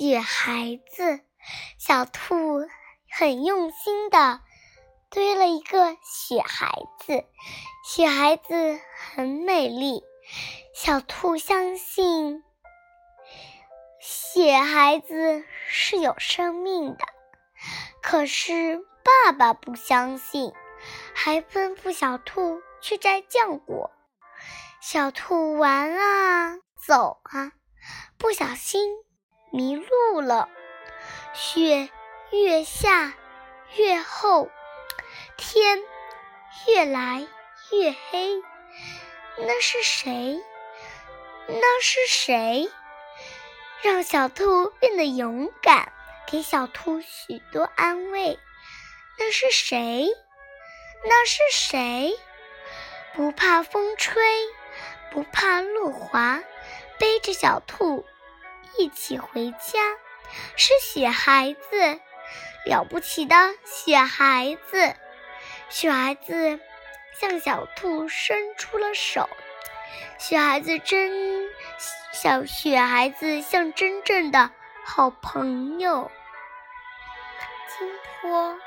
雪孩子，小兔很用心的堆了一个雪孩子。雪孩子很美丽，小兔相信雪孩子是有生命的。可是爸爸不相信，还吩咐小兔去摘浆果。小兔玩啊走啊，不小心迷路了。雪越下越厚，天越来越黑。那是谁？那是谁？让小兔变得勇敢，给小兔许多安慰。那是谁？那是谁？不怕风吹。不怕路滑，背着小兔一起回家，是雪孩子，了不起的雪孩子。雪孩子向小兔伸出了手，雪孩子真小，雪孩子像真正的好朋友。金坡。